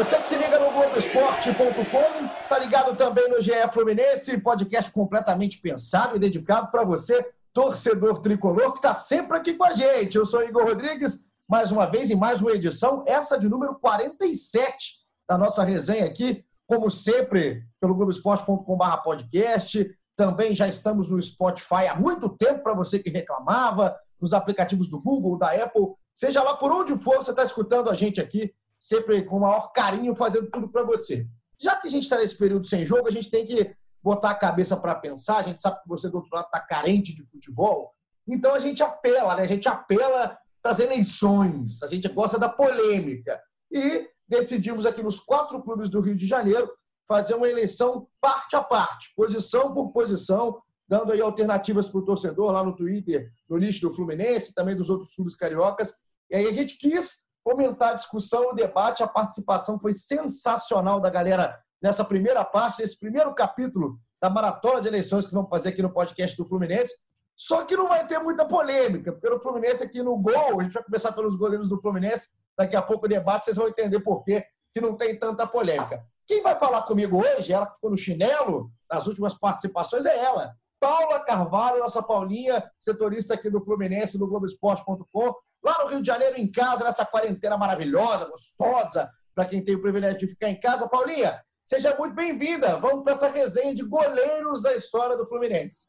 Você que se liga no Globoesporte.com, tá ligado também no GE Fluminense, podcast completamente pensado e dedicado para você, torcedor tricolor, que está sempre aqui com a gente. Eu sou Igor Rodrigues, mais uma vez em mais uma edição, essa de número 47 da nossa resenha aqui, como sempre, pelo Globoesporte.com.br podcast. Também já estamos no Spotify há muito tempo para você que reclamava, nos aplicativos do Google, da Apple, seja lá por onde for, você está escutando a gente aqui sempre com o maior carinho, fazendo tudo para você. Já que a gente está nesse período sem jogo, a gente tem que botar a cabeça para pensar. A gente sabe que você do outro lado está carente de futebol, então a gente apela, né? A gente apela para as eleições, a gente gosta da polêmica. E decidimos aqui nos quatro clubes do Rio de Janeiro fazer uma eleição parte a parte, posição por posição, dando aí alternativas para o torcedor lá no Twitter, no lixo do Fluminense, também dos outros clubes cariocas. E aí a gente quis fomentar a discussão, o debate, a participação foi sensacional da galera nessa primeira parte, nesse primeiro capítulo da maratona de eleições que vamos fazer aqui no podcast do Fluminense. Só que não vai ter muita polêmica, pelo Fluminense aqui no gol, a gente vai começar pelos goleiros do Fluminense, daqui a pouco o debate, vocês vão entender por quê que não tem tanta polêmica. Quem vai falar comigo hoje, ela que ficou no chinelo nas últimas participações, é ela. Paula Carvalho, nossa Paulinha, setorista aqui do Fluminense, do Globoesporte.com lá no Rio de Janeiro, em casa, nessa quarentena maravilhosa, gostosa, para quem tem o privilégio de ficar em casa. Paulinha, seja muito bem-vinda. Vamos para essa resenha de goleiros da história do Fluminense.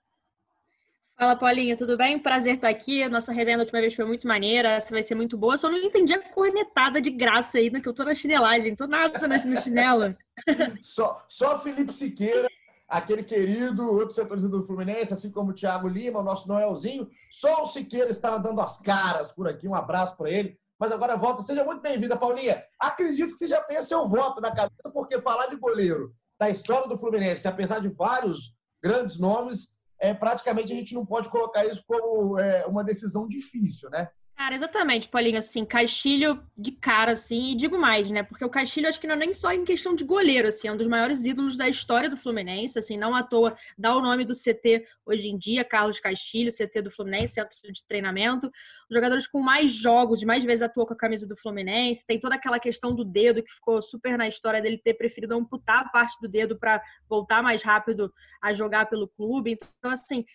Fala, Paulinha, tudo bem? Prazer estar aqui. Nossa resenha da última vez foi muito maneira, essa vai ser muito boa. Só não entendi a cornetada de graça aí, né, que eu tô na chinelagem, tô nada no chinelo. só, só Felipe Siqueira aquele querido outro setorista do Fluminense, assim como o Thiago Lima, o nosso Noelzinho. Só o Siqueira estava dando as caras por aqui. Um abraço para ele. Mas agora volta. Seja muito bem-vinda, Paulinha. Acredito que você já tenha seu voto na cabeça, porque falar de goleiro da história do Fluminense, apesar de vários grandes nomes, é, praticamente a gente não pode colocar isso como é, uma decisão difícil, né? Cara, exatamente, Paulinho, assim, Castilho de cara, assim, e digo mais, né? Porque o Castilho acho que não é nem só em questão de goleiro, assim, é um dos maiores ídolos da história do Fluminense, assim, não à toa dá o nome do CT hoje em dia, Carlos Castilho, CT do Fluminense, centro de treinamento, os jogadores com mais jogos, mais vezes atuou com a camisa do Fluminense, tem toda aquela questão do dedo que ficou super na história dele ter preferido amputar parte do dedo para voltar mais rápido a jogar pelo clube, então, assim,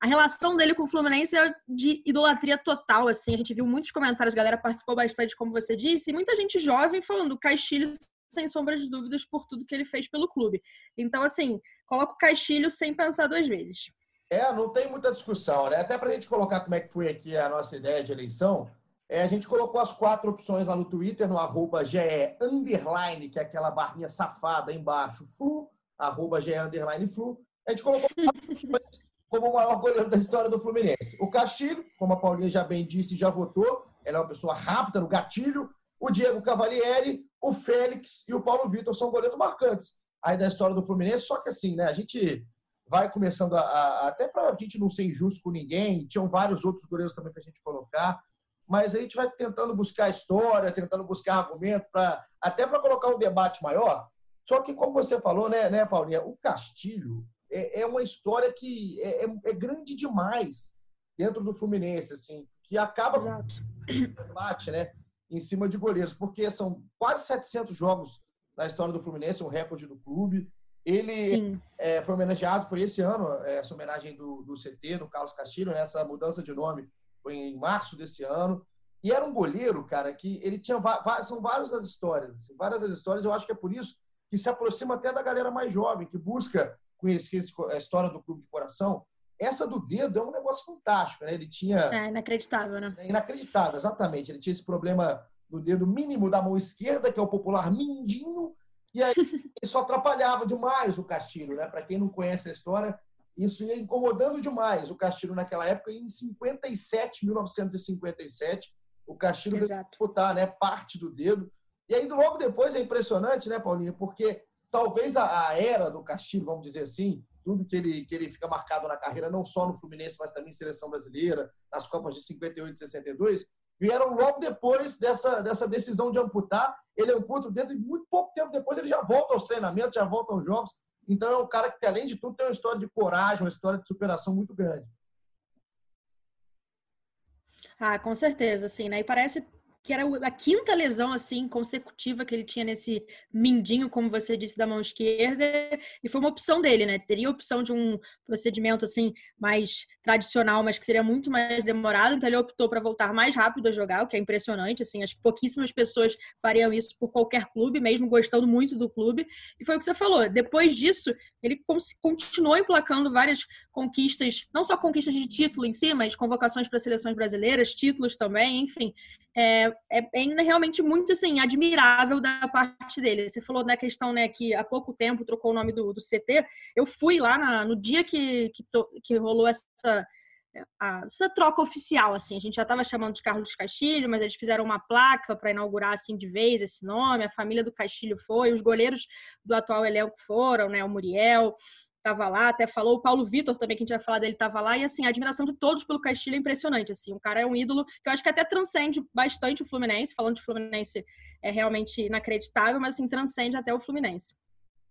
a relação dele com o Fluminense é de idolatria total, assim. A gente viu muitos comentários, a galera participou bastante, como você disse, e muita gente jovem falando Castilho sem sombra de dúvidas por tudo que ele fez pelo clube. Então, assim, coloca o Castilho sem pensar duas vezes. É, não tem muita discussão, né? Até para a gente colocar como é que foi aqui a nossa ideia de eleição, é, a gente colocou as quatro opções lá no Twitter, no arroba GE underline, que é aquela barrinha safada embaixo, flu, arroba GE underline flu. A gente colocou quatro opções como o maior goleiro da história do Fluminense. O Castilho, como a Paulinha já bem disse, já votou. Ela é uma pessoa rápida no gatilho. O Diego Cavalieri, o Félix e o Paulo Vitor são goleiros marcantes aí da história do Fluminense. Só que assim, né? A gente vai começando a, a até para a gente não ser injusto com ninguém. Tinham vários outros goleiros também para a gente colocar. Mas a gente vai tentando buscar história, tentando buscar argumento para até para colocar um debate maior. Só que como você falou, né, né, Paulinha, o Castilho é, é uma história que é, é, é, grande demais dentro do Fluminense, assim, que acaba debate, né, em cima de goleiros, porque são quase 700 jogos na história do Fluminense, um recorde do clube. Ele é, foi homenageado, foi esse ano, é, essa homenagem do, do CT, do Carlos Castilho, nessa né, mudança de nome foi em março desse ano. E era um goleiro, cara, que ele tinha são várias as histórias, assim, várias as histórias. Eu acho que é por isso que se aproxima até da galera mais jovem, que busca conhecer a história do clube de coração, essa do dedo é um negócio fantástico, né? Ele tinha. É inacreditável, né? É inacreditável, exatamente. Ele tinha esse problema do dedo mínimo da mão esquerda, que é o popular mindinho, e aí isso atrapalhava demais o Castilho, né? Para quem não conhece a história, isso ia incomodando demais o Castilho naquela época. E em 57, 1957, o Castilho disputar né, parte do dedo. E aí, logo depois, é impressionante, né, Paulinho? Porque talvez a, a era do Castilho, vamos dizer assim, tudo que ele, que ele fica marcado na carreira, não só no Fluminense, mas também em seleção brasileira, nas Copas de 58 e 62, vieram logo depois dessa, dessa decisão de amputar. Ele amputa dentro de muito pouco tempo depois, ele já volta aos treinamentos, já volta aos jogos. Então é um cara que, além de tudo, tem uma história de coragem, uma história de superação muito grande. Ah, com certeza, sim, né? E parece que era a quinta lesão assim consecutiva que ele tinha nesse mindinho, como você disse, da mão esquerda, e foi uma opção dele, né? Teria a opção de um procedimento assim mais tradicional, mas que seria muito mais demorado, então ele optou para voltar mais rápido a jogar, o que é impressionante, assim, acho que pouquíssimas pessoas fariam isso por qualquer clube, mesmo gostando muito do clube. E foi o que você falou, depois disso, ele continuou emplacando várias conquistas, não só conquistas de título em si, mas convocações para seleções brasileiras, títulos também, enfim. É, é, é, realmente muito assim, admirável da parte dele. Você falou na questão né, que há pouco tempo trocou o nome do, do CT. Eu fui lá na, no dia que, que, to, que rolou essa, a, essa troca oficial. assim A gente já estava chamando de Carlos Castilho, mas eles fizeram uma placa para inaugurar assim de vez esse nome. A família do Castilho foi, os goleiros do atual elenco foram, né? O Muriel estava lá, até falou, o Paulo Vitor também, que a gente vai falar dele, estava lá, e assim, a admiração de todos pelo Castilho é impressionante, assim, o cara é um ídolo que eu acho que até transcende bastante o Fluminense, falando de Fluminense é realmente inacreditável, mas assim, transcende até o Fluminense.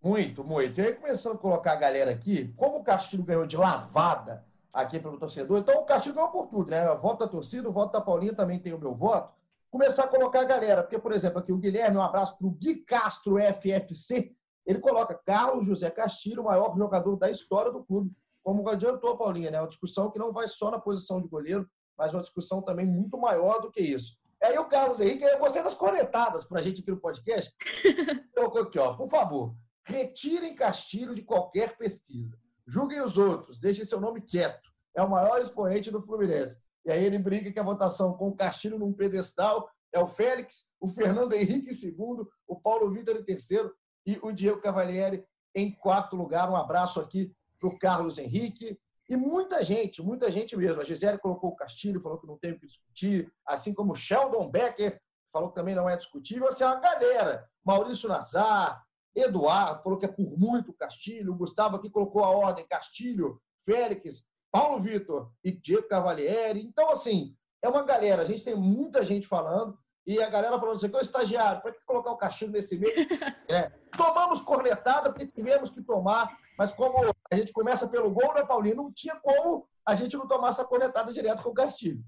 Muito, muito. E aí, começando a colocar a galera aqui, como o Castilho ganhou de lavada aqui pelo torcedor, então o Castilho ganhou por tudo, né? Voto da torcida, o voto da Paulinha também tem o meu voto. Começar a colocar a galera, porque, por exemplo, aqui o Guilherme, um abraço para o Gui Castro FFC, ele coloca Carlos José Castilho, o maior jogador da história do clube. Como adiantou, Paulinha, né? Uma discussão que não vai só na posição de goleiro, mas uma discussão também muito maior do que isso. Aí o Carlos Henrique, eu gostei das conectadas para a gente aqui no podcast. Colocou aqui, ó, por favor, retirem Castilho de qualquer pesquisa. Julguem os outros, deixem seu nome quieto. É o maior expoente do Fluminense. E aí ele brinca que a votação com o Castilho num pedestal é o Félix, o Fernando Henrique em segundo, o Paulo Vitor em terceiro e o Diego Cavalieri em quarto lugar. Um abraço aqui para o Carlos Henrique. E muita gente, muita gente mesmo. A Gisele colocou o Castilho, falou que não tem o que discutir, assim como o Sheldon Becker falou que também não é discutível. Assim, é uma galera. Maurício Nazar, Eduardo falou que é por muito Castilho, Gustavo aqui colocou a ordem Castilho, Félix, Paulo Vitor e Diego Cavalieri. Então, assim, é uma galera. A gente tem muita gente falando. E a galera falando assim, o estagiário, para que colocar o cachimbo nesse meio? É, tomamos cornetada porque tivemos que tomar, mas como a gente começa pelo gol, né, Paulinho? Não tinha como a gente não tomar essa cornetada direto com o Castilho.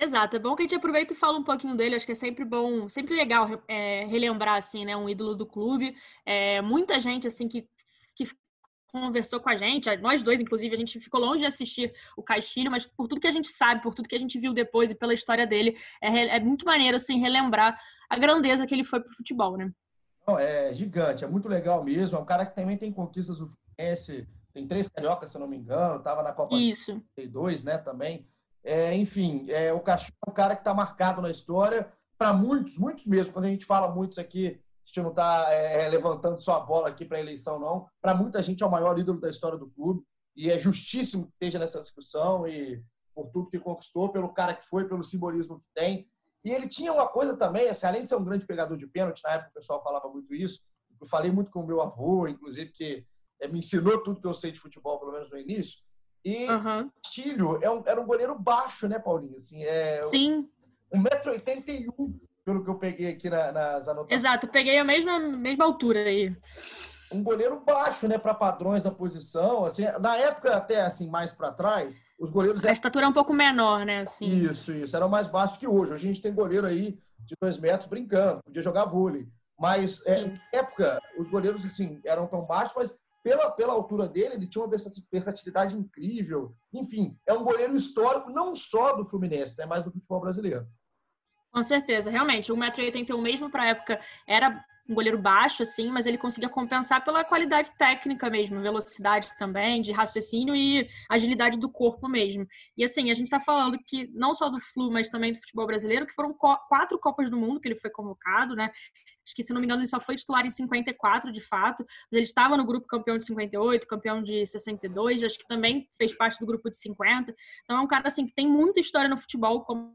Exato, é bom que a gente aproveita e fala um pouquinho dele. Acho que é sempre bom, sempre legal é, relembrar assim, né, um ídolo do clube. É, muita gente assim que, que conversou com a gente, nós dois, inclusive, a gente ficou longe de assistir o Castilho, mas por tudo que a gente sabe, por tudo que a gente viu depois e pela história dele, é, é muito maneiro, assim, relembrar a grandeza que ele foi pro futebol, né? Não, é gigante, é muito legal mesmo, é um cara que também tem conquistas do Fluminense, tem três cariocas, se eu não me engano, estava na Copa Isso. 32, né, também. É, enfim, é, o Castilho é um cara que está marcado na história, para muitos, muitos mesmo, quando a gente fala muitos aqui, gente não está é, é, levantando só a bola aqui para a eleição, não. Para muita gente é o maior ídolo da história do clube e é justíssimo que esteja nessa discussão e por tudo que conquistou, pelo cara que foi, pelo simbolismo que tem. E ele tinha uma coisa também, assim, além de ser um grande pegador de pênalti, na época o pessoal falava muito isso, eu falei muito com o meu avô, inclusive, que é, me ensinou tudo que eu sei de futebol, pelo menos no início. E uhum. Castilho é um, era um goleiro baixo, né, Paulinho? Assim, é, Sim. 1,81m pelo que eu peguei aqui na, nas anotações. Exato, peguei a mesma, mesma altura aí. Um goleiro baixo, né, para padrões da posição. Assim, na época, até assim, mais para trás, os goleiros. A estatura é um pouco menor, né? Assim. Isso, isso. Eram mais baixos que hoje. Hoje a gente tem goleiro aí de dois metros brincando, podia jogar vôlei. Mas é, na época, os goleiros assim, eram tão baixos, mas pela, pela altura dele, ele tinha uma versatilidade incrível. Enfim, é um goleiro histórico não só do Fluminense, né, mas do futebol brasileiro. Com certeza, realmente. 1,81m mesmo para a época era um goleiro baixo, assim, mas ele conseguia compensar pela qualidade técnica mesmo, velocidade também, de raciocínio e agilidade do corpo mesmo. E assim, a gente está falando que não só do Flu, mas também do futebol brasileiro, que foram quatro Copas do Mundo que ele foi convocado, né? Acho que, se não me engano, ele só foi titular em 54, de fato. Mas ele estava no grupo campeão de 58, campeão de 62, acho que também fez parte do grupo de 50. Então é um cara, assim, que tem muita história no futebol, como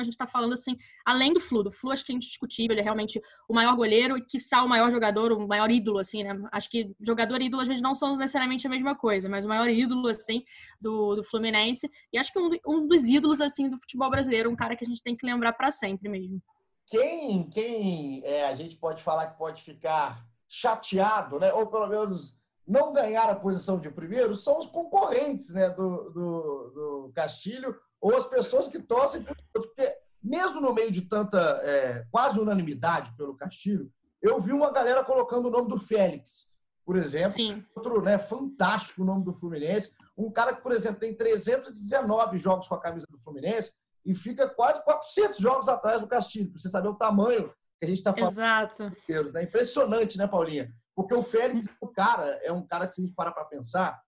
a gente está falando assim, além do Flu. Do Flu acho que é indiscutível, ele é realmente o maior goleiro e, quiçá, o maior jogador, o maior ídolo, assim, né? Acho que jogador e ídolo às vezes não são necessariamente a mesma coisa, mas o maior ídolo, assim, do, do Fluminense. E acho que um, um dos ídolos, assim, do futebol brasileiro, um cara que a gente tem que lembrar para sempre mesmo. Quem, quem é, a gente pode falar que pode ficar chateado, né? Ou pelo menos não ganhar a posição de primeiro são os concorrentes né, do, do, do Castilho ou as pessoas que torcem por porque mesmo no meio de tanta é, quase unanimidade pelo Castilho, eu vi uma galera colocando o nome do Félix, por exemplo, Sim. outro né, fantástico nome do Fluminense, um cara que, por exemplo, tem 319 jogos com a camisa do Fluminense e fica quase 400 jogos atrás do Castilho, para você saber o tamanho que a gente está falando. Exato. Né? Impressionante, né, Paulinha? Porque o Félix é um cara, é um cara que, se a gente parar para pensar,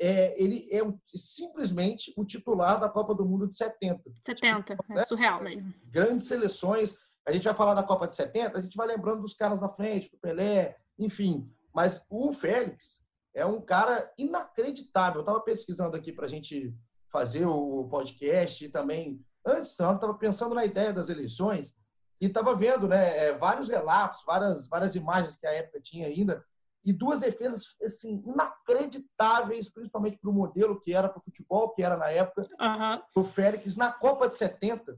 é, ele é um, simplesmente o titular da Copa do Mundo de 70. 70, é surreal mesmo. Grandes seleções. A gente vai falar da Copa de 70, a gente vai lembrando dos caras na frente, do Pelé, enfim. Mas o Félix é um cara inacreditável. Eu estava pesquisando aqui para a gente fazer o podcast e também, antes, eu estava pensando na ideia das eleições e estava vendo né, é, vários relatos, várias, várias imagens que a época tinha ainda, e duas defesas assim, inacreditáveis, principalmente para o modelo que era para o futebol, que era na época, uhum. o Félix na Copa de 70,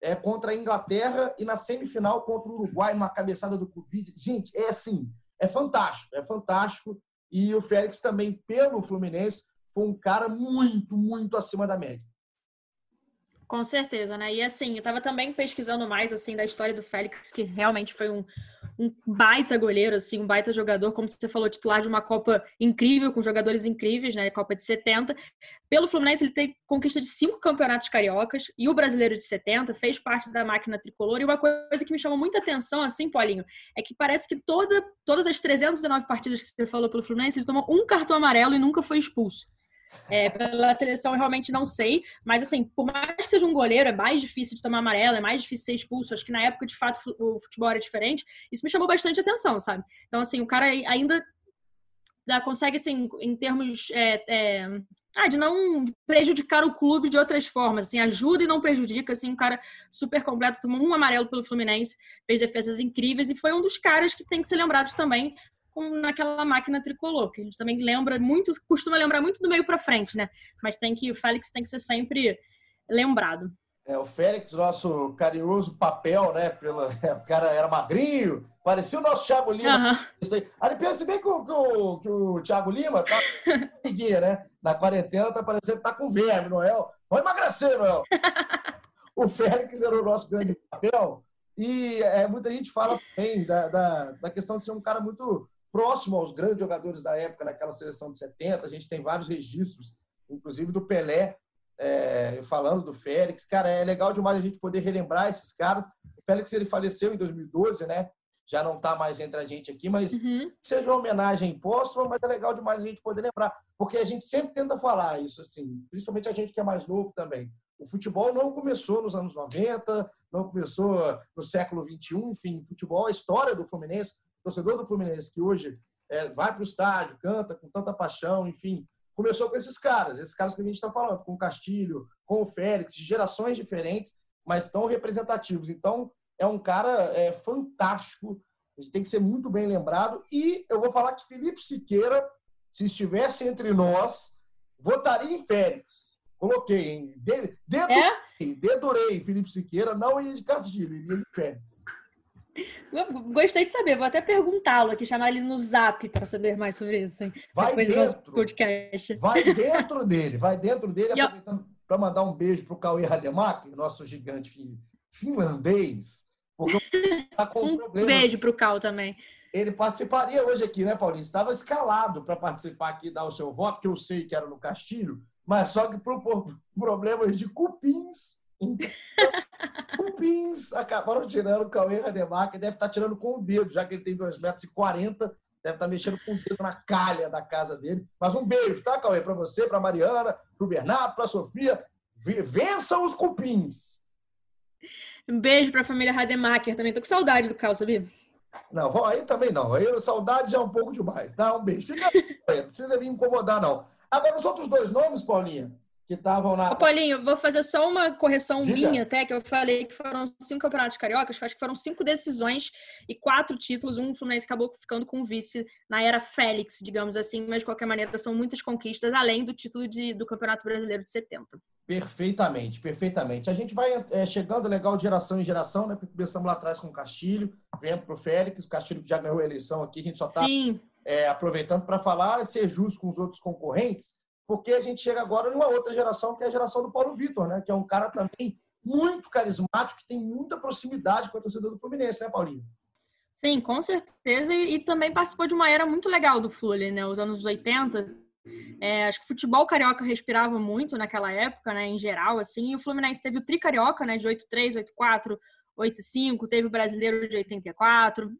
é, contra a Inglaterra e na semifinal contra o Uruguai, uma cabeçada do Covid. Gente, é assim, é fantástico, é fantástico. E o Félix também, pelo Fluminense, foi um cara muito, muito acima da média. Com certeza, né? E assim, eu estava também pesquisando mais assim da história do Félix, que realmente foi um, um baita goleiro, assim, um baita jogador, como você falou, titular de uma Copa incrível, com jogadores incríveis, né? Copa de 70. Pelo Fluminense, ele tem conquista de cinco campeonatos cariocas e o brasileiro de 70 fez parte da máquina tricolor. E uma coisa que me chamou muita atenção, assim, Paulinho, é que parece que toda, todas as 319 partidas que você falou pelo Fluminense, ele tomou um cartão amarelo e nunca foi expulso. É, pela seleção eu realmente não sei, mas assim, por mais que seja um goleiro, é mais difícil de tomar amarelo, é mais difícil ser expulso. Acho que na época, de fato, o futebol era diferente. Isso me chamou bastante atenção, sabe? Então, assim, o cara ainda consegue, assim, em termos é, é, ah, de não prejudicar o clube de outras formas, assim, ajuda e não prejudica, assim, um cara super completo, tomou um amarelo pelo Fluminense, fez defesas incríveis e foi um dos caras que tem que ser lembrados também naquela máquina tricolor, que a gente também lembra muito, costuma lembrar muito do meio para frente, né? Mas tem que o Félix tem que ser sempre lembrado. É, o Félix, nosso carinhoso papel, né? Pela, o cara era magrinho, parecia o nosso Thiago Lima. Uhum. Aí pensa bem que o, que o, que o Thiago Lima tá né? Na quarentena tá parecendo que tá com verme, Noel. Vai emagrecer, Noel. o Félix era o nosso grande papel. E é, muita gente fala também da, da, da questão de ser um cara muito próximo aos grandes jogadores da época, naquela seleção de 70. A gente tem vários registros, inclusive do Pelé, é, falando do Félix. Cara, é legal demais a gente poder relembrar esses caras. O Félix ele faleceu em 2012, né? Já não está mais entre a gente aqui, mas uhum. seja uma homenagem póstuma, mas é legal demais a gente poder lembrar, porque a gente sempre tenta falar isso assim, principalmente a gente que é mais novo também. O futebol não começou nos anos 90, não começou no século 21, enfim, futebol, a história do Fluminense torcedor do Fluminense que hoje é, vai para o estádio, canta com tanta paixão, enfim, começou com esses caras, esses caras que a gente está falando, com o Castilho, com o Félix, de gerações diferentes, mas tão representativos. Então, é um cara é, fantástico, a gente tem que ser muito bem lembrado. E eu vou falar que Felipe Siqueira, se estivesse entre nós, votaria em Félix. Coloquei, hein? Dedurei, é? dedurei Felipe Siqueira, não ia de Castilho, iria de Félix. Gostei de saber, vou até perguntá-lo aqui, chamar ele no zap para saber mais sobre isso. Hein? Vai dentro, podcast. vai dentro dele, vai dentro dele, aproveitando para mandar um beijo para o Cauê Rademacher, nosso gigante finlandês. Porque tá com um problemas. beijo para o Cal também. Ele participaria hoje aqui, né, Paulinho? Estava escalado para participar aqui e dar o seu voto, que eu sei que era no Castilho, mas só que por problemas de cupins Cupins acabaram tirando o Cauê Rademacher, deve estar tirando com o dedo, já que ele tem 2,40 metros, e deve estar mexendo com o dedo na calha da casa dele. Mas um beijo, tá, Cauê? Para você, para Mariana, para o Bernardo, para a Sofia. Vençam os cupins! Um beijo para a família Rademacher também. Tô com saudade do Cal, sabia? Não, aí também não. Aí saudade já é um pouco demais. Dá um beijo. Fica... não precisa vir incomodar, não. Agora, os outros dois nomes, Paulinha, que estavam na. Ô, Paulinho, vou fazer só uma correção Diga. minha, até, que eu falei que foram cinco campeonatos cariocas, acho que foram cinco decisões e quatro títulos. Um Fluminense acabou ficando com o vice na era Félix, digamos assim, mas de qualquer maneira são muitas conquistas, além do título de, do Campeonato Brasileiro de 70. Perfeitamente, perfeitamente. A gente vai é, chegando legal de geração em geração, né? Porque começamos lá atrás com o Castilho, vendo para o Félix, o Castilho que já ganhou a eleição aqui, a gente só está é, aproveitando para falar e ser justo com os outros concorrentes, porque a gente chega agora numa outra geração, que é a geração do Paulo Vitor, né? Que é um cara também muito carismático, que tem muita proximidade com a torcida do Fluminense, né, Paulinho? sim, com certeza. E, e também participou de uma era muito legal do Fluminense, né? Os anos 80. É, acho que o futebol carioca respirava muito naquela época, né? Em geral, assim. E o Fluminense teve o tri carioca, né? De 8-3, 8-4, 8-5. Teve o brasileiro de 84.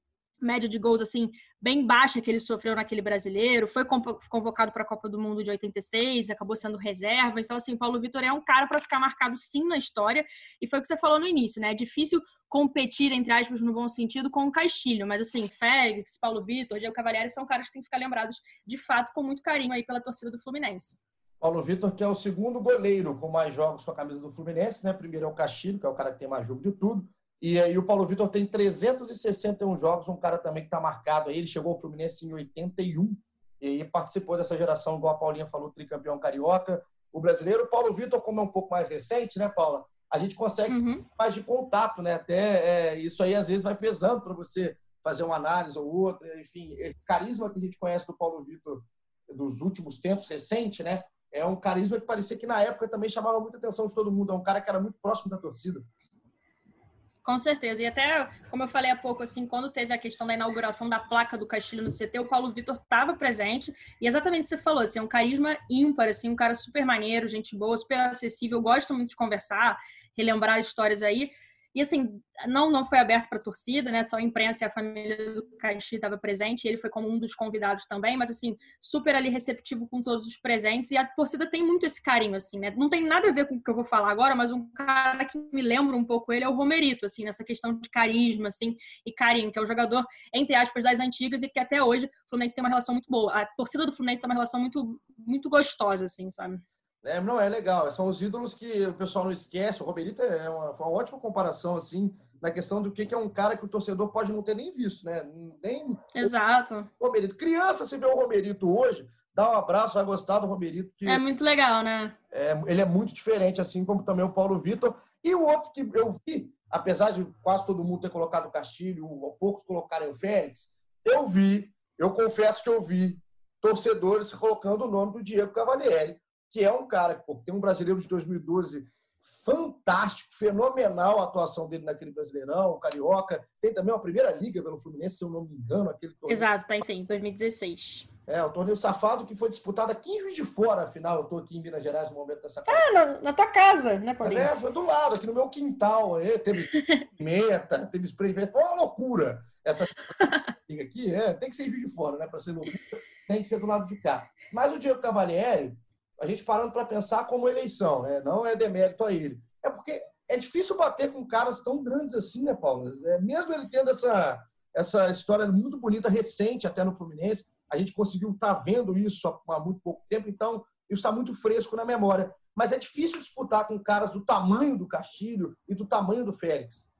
Média de gols, assim, bem baixa que ele sofreu naquele brasileiro. Foi convo- convocado para a Copa do Mundo de 86, acabou sendo reserva. Então, assim, Paulo Vitor é um cara para ficar marcado sim na história. E foi o que você falou no início, né? É difícil competir, entre aspas, no bom sentido, com o Castilho. Mas, assim, Félix, Paulo Vitor, Diego Cavalieri são caras que têm que ficar lembrados, de fato, com muito carinho aí pela torcida do Fluminense. Paulo Vitor, que é o segundo goleiro com mais jogos com a camisa do Fluminense, né? Primeiro é o Castilho, que é o cara que tem mais jogo de tudo. E aí o Paulo Vitor tem 361 jogos, um cara também que está marcado aí. Ele chegou ao Fluminense em 81 e participou dessa geração, igual a Paulinha falou, tricampeão carioca. O brasileiro, o Paulo Vitor, como é um pouco mais recente, né, Paula? A gente consegue Uhum. mais de contato, né? Até é, isso aí às vezes vai pesando para você fazer uma análise ou outra. Enfim, esse carisma que a gente conhece do Paulo Vitor dos últimos tempos, recente, né? É um carisma que parecia que na época também chamava muita atenção de todo mundo. É um cara que era muito próximo da torcida. Com certeza. E até, como eu falei há pouco, assim, quando teve a questão da inauguração da placa do Castilho no CT, o Paulo Vitor estava presente. E exatamente o que você falou, assim, é um carisma ímpar, assim, um cara super maneiro, gente boa, super acessível, gosta muito de conversar, relembrar histórias aí. E assim, não, não foi aberto para torcida, né? Só a imprensa e a família do Castilho estava presente, e ele foi como um dos convidados também, mas assim, super ali receptivo com todos os presentes, e a torcida tem muito esse carinho, assim, né? Não tem nada a ver com o que eu vou falar agora, mas um cara que me lembra um pouco ele é o Romerito, assim, nessa questão de carisma, assim, e carinho, que é um jogador, entre aspas, das antigas, e que até hoje o Fluminense tem uma relação muito boa. A torcida do Fluminense tem uma relação muito, muito gostosa, assim, sabe? É, não, é legal. São os ídolos que o pessoal não esquece. O Romerito é uma, foi uma ótima comparação, assim, na questão do que que é um cara que o torcedor pode não ter nem visto, né? Nem Exato. o Romerito. Criança, se vê o Romerito hoje, dá um abraço, vai gostar do Romerito, que É muito legal, né? é, ele é muito diferente, assim como também o Paulo Vitor. E o outro que eu vi, apesar de quase todo mundo ter colocado o Castilho, poucos colocarem o Félix, eu vi, eu confesso que eu vi torcedores colocando o nome do Diego Cavalieri, que é um cara que pô, tem um brasileiro de 2012 fantástico, fenomenal a atuação dele naquele Brasileirão, o Carioca. Tem também uma primeira liga pelo Fluminense, se eu não me engano, aquele torneio. Exato, tá aí, 2016. É, o torneio safado que foi disputado aqui em Juiz de Fora, afinal. Eu estou aqui em Minas Gerais no momento dessa Ah, na, na tua casa, né, Paulinho? é, foi do lado, aqui no meu quintal. Aí, teve pimenta, teve spray. Foi uma loucura. Essa liga aqui é, tem que ser em Juiz de Fora, né? Para ser loucura, tem que ser do lado de cá. Mas o Diego Cavalieri, a gente parando para pensar como eleição, né? Não é demérito a ele. É porque é difícil bater com caras tão grandes assim, né, Paulo? É, mesmo ele tendo essa, essa história muito bonita, recente até no Fluminense, a gente conseguiu estar vendo isso há muito pouco tempo, então isso está muito fresco na memória. Mas é difícil disputar com caras do tamanho do Castilho e do tamanho do Félix.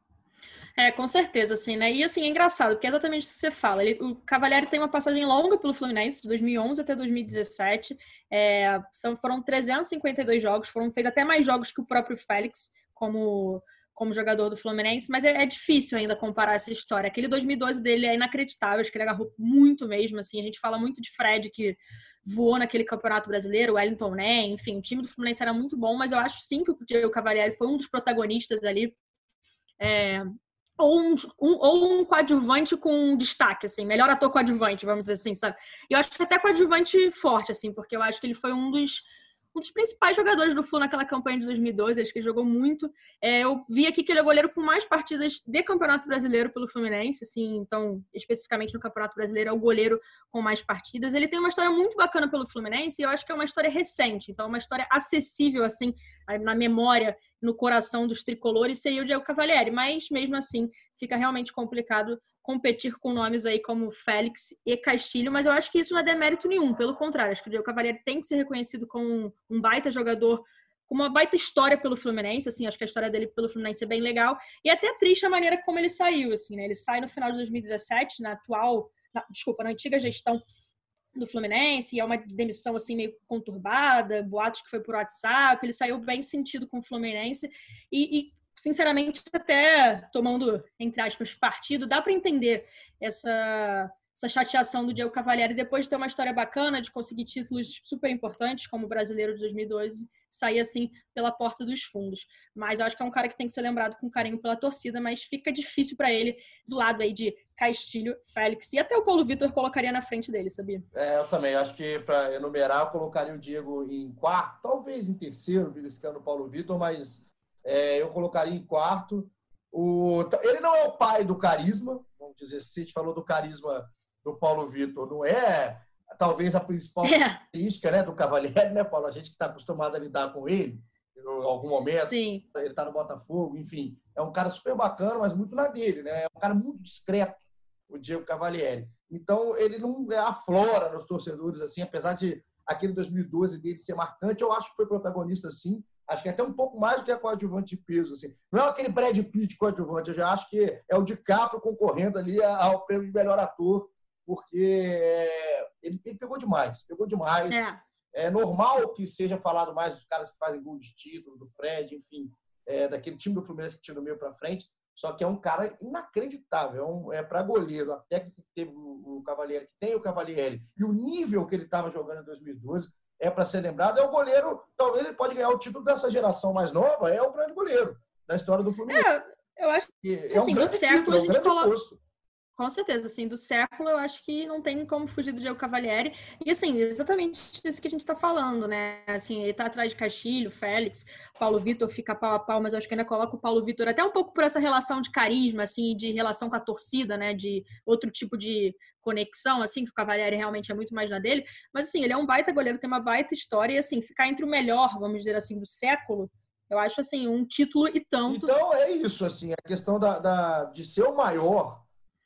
É, com certeza, assim, né? E assim, é engraçado, porque é exatamente isso que você fala. Ele, o Cavalieri tem uma passagem longa pelo Fluminense, de 2011 até 2017. É, são, foram 352 jogos, foram, fez até mais jogos que o próprio Félix, como, como jogador do Fluminense, mas é, é difícil ainda comparar essa história. Aquele 2012 dele é inacreditável, acho que ele agarrou muito mesmo, assim. A gente fala muito de Fred, que voou naquele campeonato brasileiro, Wellington, né? Enfim, o time do Fluminense era muito bom, mas eu acho sim que o Diego Cavalieri foi um dos protagonistas ali. É, ou um, um, ou um coadjuvante com destaque, assim, melhor ator coadjuvante, vamos dizer assim, sabe? E eu acho que até coadjuvante forte, assim, porque eu acho que ele foi um dos, um dos principais jogadores do Flu naquela campanha de 2012, acho que ele jogou muito. É, eu vi aqui que ele é goleiro com mais partidas de Campeonato Brasileiro pelo Fluminense, assim, então, especificamente no Campeonato Brasileiro, é o goleiro com mais partidas. Ele tem uma história muito bacana pelo Fluminense e eu acho que é uma história recente, então, uma história acessível, assim, na memória, no coração dos tricolores, seria o Diego Cavalieri, mas mesmo assim fica realmente complicado competir com nomes aí como Félix e Castilho, mas eu acho que isso não é demérito nenhum, pelo contrário, acho que o Diego Cavalieri tem que ser reconhecido como um baita jogador com uma baita história pelo Fluminense, assim, acho que a história dele pelo Fluminense é bem legal, e é até triste a maneira como ele saiu, assim, né, ele sai no final de 2017, na atual, na, desculpa, na antiga gestão do Fluminense, e é uma demissão, assim, meio conturbada, boatos que foi por WhatsApp, ele saiu bem sentido com o Fluminense, e, e sinceramente, até tomando, entre aspas, partido, dá para entender essa essa chateação do Diego Cavalieri depois de ter uma história bacana, de conseguir títulos super importantes, como o brasileiro de 2012, sair assim pela porta dos fundos. Mas eu acho que é um cara que tem que ser lembrado com carinho pela torcida, mas fica difícil para ele do lado aí de Castilho, Félix e até o Paulo Vitor colocaria na frente dele, sabia? É, eu também. Acho que para enumerar, eu colocaria o Diego em quarto, talvez em terceiro, beliscando o Paulo Vitor, mas é, eu colocaria em quarto. O... Ele não é o pai do carisma, vamos dizer, se a gente falou do carisma do Paulo Vitor não é talvez a principal é. característica né, do Cavalieri, né, Paulo? A gente que está acostumado a lidar com ele em algum momento. Sim. Ele está no Botafogo, enfim. É um cara super bacana, mas muito na dele, né? É um cara muito discreto, o Diego Cavalieri. Então, ele não é aflora nos torcedores, assim, apesar de aquele 2012 dele ser marcante, eu acho que foi protagonista, sim. Acho que é até um pouco mais do que a coadjuvante de peso, assim. Não é aquele Brad Pitt coadjuvante, eu já acho que é o DiCaprio concorrendo ali ao prêmio de melhor ator porque é, ele, ele pegou demais, pegou demais. É. é. normal que seja falado mais dos caras que fazem gol de título, do Fred, enfim, é, daquele time do Fluminense que tira o meio para frente. Só que é um cara inacreditável, é, um, é para goleiro. A técnica que teve o, o Cavalieri, que tem o Cavalieri, e o nível que ele estava jogando em 2012 é para ser lembrado. É o goleiro, talvez ele pode ganhar o título dessa geração mais nova, é o grande goleiro da história do Fluminense. É, eu acho que é um assim, grande título, é um grande coloca... posto. Com certeza, assim, do século eu acho que não tem como fugir do Diego Cavalieri. E assim, exatamente isso que a gente está falando, né? Assim, ele tá atrás de Castilho, Félix, Paulo Vitor fica pau a pau, mas eu acho que ainda coloca o Paulo Vitor até um pouco por essa relação de carisma, assim, de relação com a torcida, né? De outro tipo de conexão, assim, que o Cavalieri realmente é muito mais na dele. Mas assim, ele é um baita goleiro, tem uma baita história, e assim, ficar entre o melhor, vamos dizer assim, do século. Eu acho assim, um título e tanto. Então é isso, assim, a questão da, da de ser o maior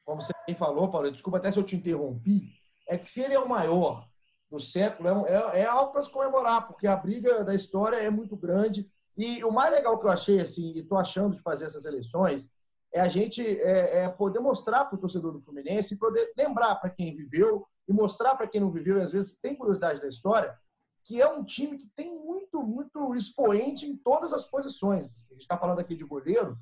como você bem falou, Paulo, desculpa até se eu te interrompi, é que se ele é o maior do século, é, é, é algo para se comemorar, porque a briga da história é muito grande. E o mais legal que eu achei, assim, e estou achando de fazer essas eleições, é a gente é, é poder mostrar para o torcedor do Fluminense e poder lembrar para quem viveu e mostrar para quem não viveu e às vezes tem curiosidade da história, que é um time que tem muito, muito expoente em todas as posições. A gente está falando aqui de goleiro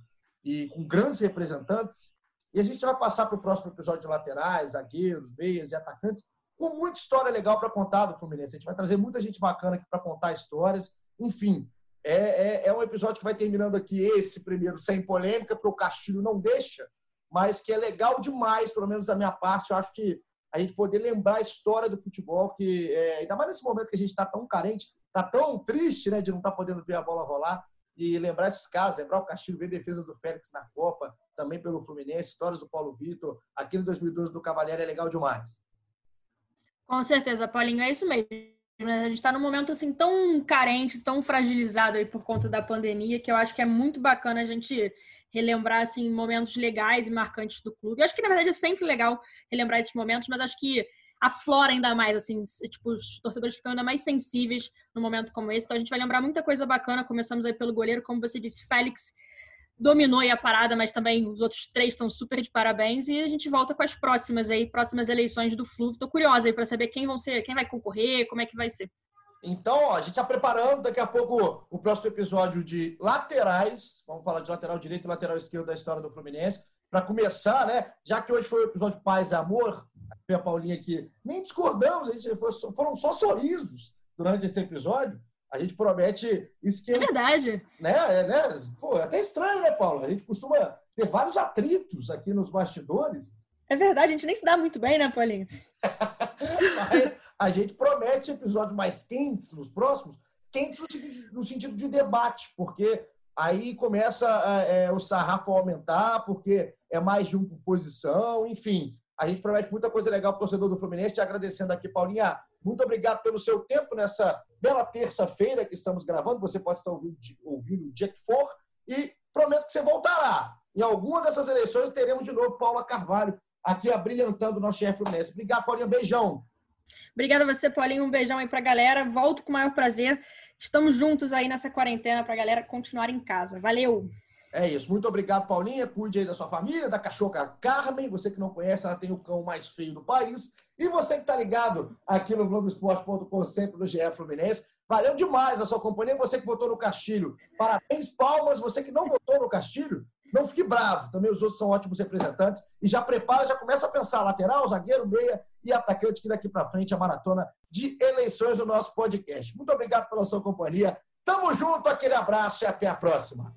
e com grandes representantes, e a gente vai passar para o próximo episódio de laterais, zagueiros, meias e atacantes, com muita história legal para contar do Fluminense. A gente vai trazer muita gente bacana aqui para contar histórias. Enfim, é, é, é, um episódio que vai terminando aqui esse primeiro sem polêmica, porque o Castilho não deixa, mas que é legal demais, pelo menos da minha parte. Eu acho que a gente poder lembrar a história do futebol, que é, ainda mais nesse momento que a gente está tão carente, está tão triste né, de não estar tá podendo ver a bola rolar e lembrar esses casos, lembrar o Castilho, ver defesas do Félix na Copa, também pelo Fluminense, histórias do Paulo Vitor, aquele 2012 do Cavalieri é legal demais. Com certeza, Paulinho, é isso mesmo. A gente está num momento assim tão carente, tão fragilizado aí por conta da pandemia, que eu acho que é muito bacana a gente relembrar assim momentos legais e marcantes do clube. Eu acho que na verdade é sempre legal relembrar esses momentos, mas acho que aflora ainda mais, assim, tipo, os torcedores ficam ainda mais sensíveis num momento como esse. Então a gente vai lembrar muita coisa bacana. Começamos aí pelo goleiro, como você disse, Félix dominou a parada, mas também os outros três estão super de parabéns e a gente volta com as próximas aí, próximas eleições do Flu. Tô curiosa aí para saber quem vão ser, quem vai concorrer, como é que vai ser. Então, ó, a gente está preparando daqui a pouco o próximo episódio de laterais. Vamos falar de lateral direito e lateral esquerdo da história do Fluminense. Para começar, né? Já que hoje foi o episódio Paz e Amor, a Paulinha aqui, nem discordamos, a gente foram só sorrisos durante esse episódio. A gente promete esquema. É verdade. Né? É, né? Pô, é até estranho, né, Paulo? A gente costuma ter vários atritos aqui nos bastidores. É verdade, a gente nem se dá muito bem, né, Paulinho? Mas a gente promete episódios mais quentes nos próximos quentes no sentido, no sentido de debate, porque aí começa é, o sarrafo a aumentar, porque é mais de um por posição, enfim. A gente promete muita coisa legal para o torcedor do Fluminense. Te agradecendo aqui, Paulinha. Muito obrigado pelo seu tempo nessa bela terça-feira que estamos gravando. Você pode estar ouvindo, o dia que for. E prometo que você voltará. Em alguma dessas eleições teremos de novo Paula Carvalho aqui abrilhantando o nosso chefe Fluminense. Obrigado, Paulinho. Beijão. Obrigada a você, Paulinho. Um beijão aí pra galera. Volto com o maior prazer. Estamos juntos aí nessa quarentena pra galera continuar em casa. Valeu! É isso. Muito obrigado, Paulinha. Cuide aí da sua família, da cachorra Carmen. Você que não conhece, ela tem o cão mais feio do país. E você que está ligado aqui no Globoesporte.com, sempre no GE Fluminense. Valeu demais a sua companhia. Você que votou no Castilho, parabéns, palmas. Você que não votou no Castilho, não fique bravo. Também os outros são ótimos representantes. E já prepara, já começa a pensar lateral, zagueiro, meia e atacante, que daqui para frente é a maratona de eleições do nosso podcast. Muito obrigado pela sua companhia. Tamo junto, aquele abraço e até a próxima.